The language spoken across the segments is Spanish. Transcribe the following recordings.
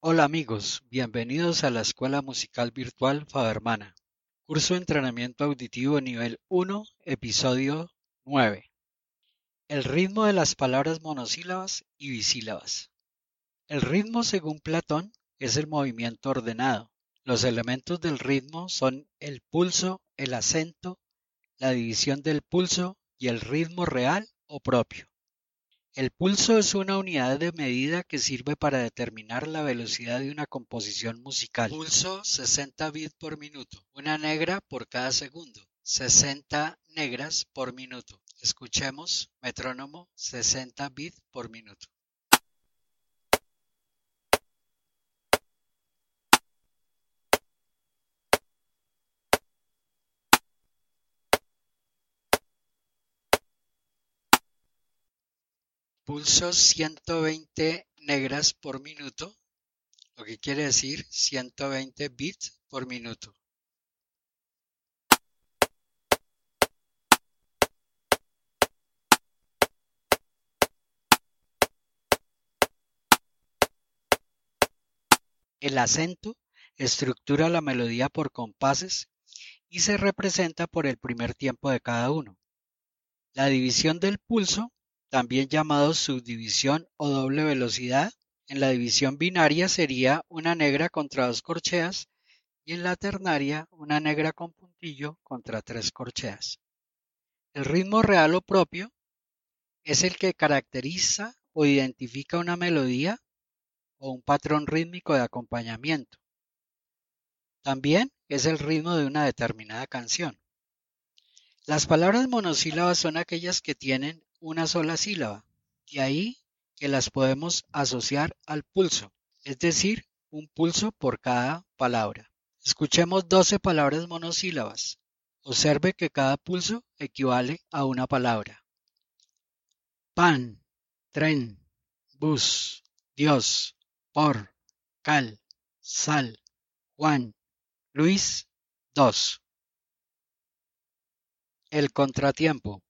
Hola amigos, bienvenidos a la Escuela Musical Virtual Fabermana, curso de entrenamiento auditivo nivel 1, episodio 9. El ritmo de las palabras monosílabas y bisílabas. El ritmo, según Platón, es el movimiento ordenado. Los elementos del ritmo son el pulso, el acento, la división del pulso y el ritmo real o propio. El pulso es una unidad de medida que sirve para determinar la velocidad de una composición musical. Pulso 60 bits por minuto, una negra por cada segundo, 60 negras por minuto. Escuchemos metrónomo 60 bits por minuto. Pulso 120 negras por minuto, lo que quiere decir 120 bits por minuto. El acento estructura la melodía por compases y se representa por el primer tiempo de cada uno. La división del pulso también llamado subdivisión o doble velocidad. En la división binaria sería una negra contra dos corcheas y en la ternaria una negra con puntillo contra tres corcheas. El ritmo real o propio es el que caracteriza o identifica una melodía o un patrón rítmico de acompañamiento. También es el ritmo de una determinada canción. Las palabras monosílabas son aquellas que tienen una sola sílaba, de ahí que las podemos asociar al pulso, es decir, un pulso por cada palabra. Escuchemos 12 palabras monosílabas. Observe que cada pulso equivale a una palabra. Pan, tren, bus, Dios, por, cal, sal, Juan, Luis, dos. El contratiempo.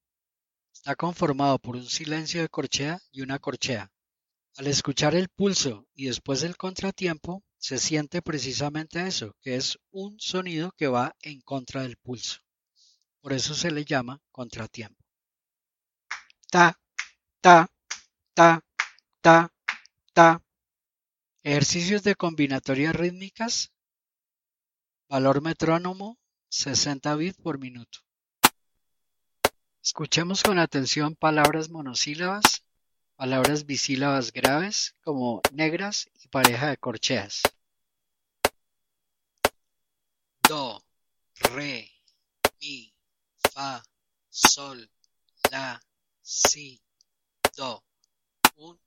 Está conformado por un silencio de corchea y una corchea. Al escuchar el pulso y después el contratiempo, se siente precisamente eso, que es un sonido que va en contra del pulso. Por eso se le llama contratiempo. Ta, ta, ta, ta, ta. Ejercicios de combinatoria rítmicas. Valor metrónomo 60 bits por minuto. Escuchemos con atención palabras monosílabas, palabras bisílabas graves como negras y pareja de corcheas. Do, re, mi, fa, sol, la, si, do. Un,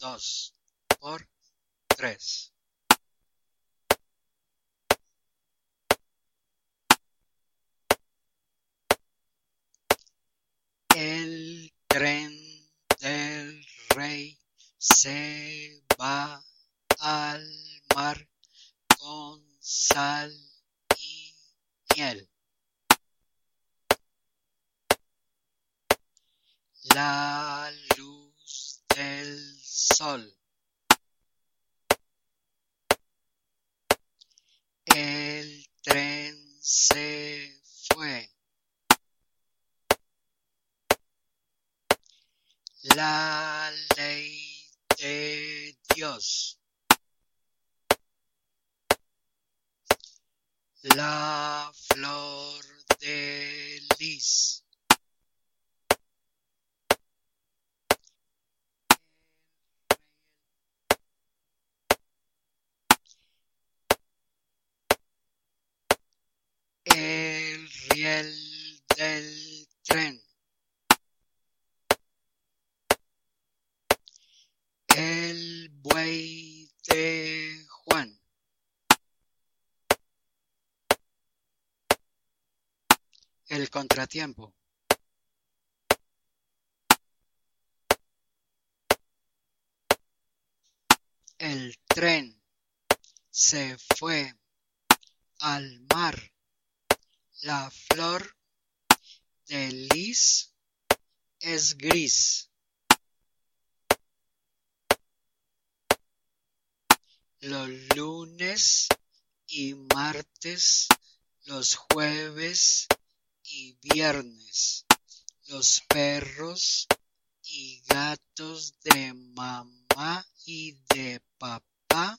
dos, por, tres. Tren del rey se va al mar con sal y miel. La luz del sol. El tren se fue. La ley de Dios. La flor de lis. El riel del tren. buey de Juan. El contratiempo. El tren se fue al mar. La flor de lis es gris. los lunes y martes, los jueves y viernes, los perros y gatos de mamá y de papá,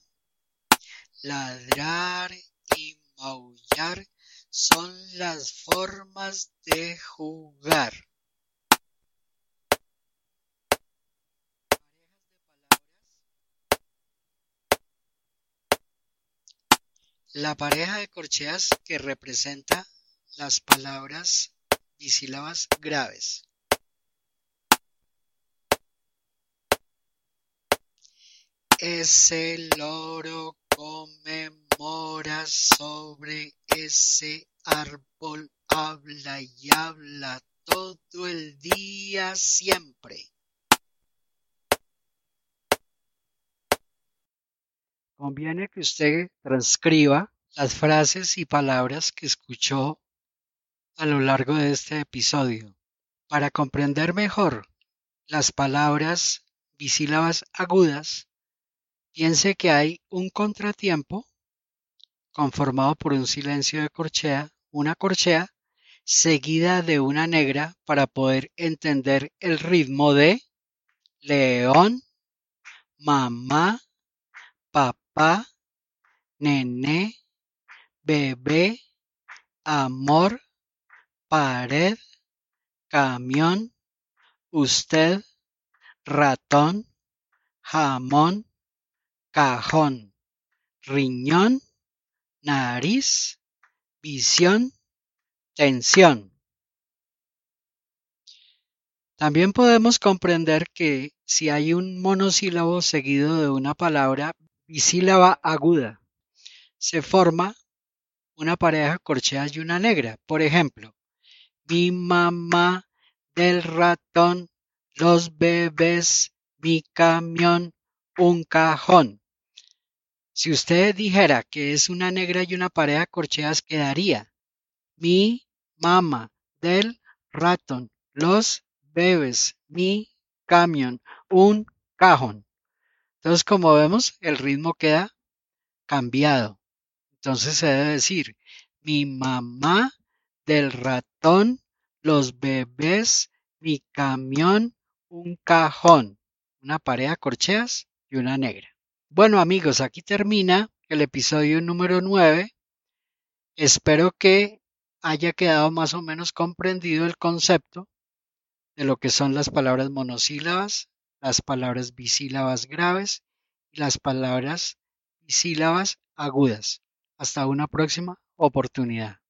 ladrar y maullar son las formas de jugar. La pareja de corcheas que representa las palabras bisílabas graves. Ese loro come mora sobre ese árbol, habla y habla todo el día siempre. Conviene que usted transcriba las frases y palabras que escuchó a lo largo de este episodio. Para comprender mejor las palabras bisílabas agudas, piense que hay un contratiempo conformado por un silencio de corchea, una corchea, seguida de una negra para poder entender el ritmo de león, mamá, papá, nené, bebé, amor, pared, camión, usted, ratón, jamón, cajón, riñón, nariz, visión, tensión. También podemos comprender que si hay un monosílabo seguido de una palabra bisílaba aguda, se forma una pareja corchea y una negra. Por ejemplo, mi mamá del ratón, los bebés, mi camión, un cajón. Si usted dijera que es una negra y una pareja corcheas, quedaría mi mamá del ratón, los bebés, mi camión, un cajón. Entonces, como vemos, el ritmo queda cambiado. Entonces se debe decir mi mamá del ratón, los bebés, mi camión, un cajón, una pareja corcheas y una negra. Bueno amigos, aquí termina el episodio número 9. Espero que haya quedado más o menos comprendido el concepto de lo que son las palabras monosílabas, las palabras bisílabas graves y las palabras bisílabas agudas. Hasta una próxima oportunidad.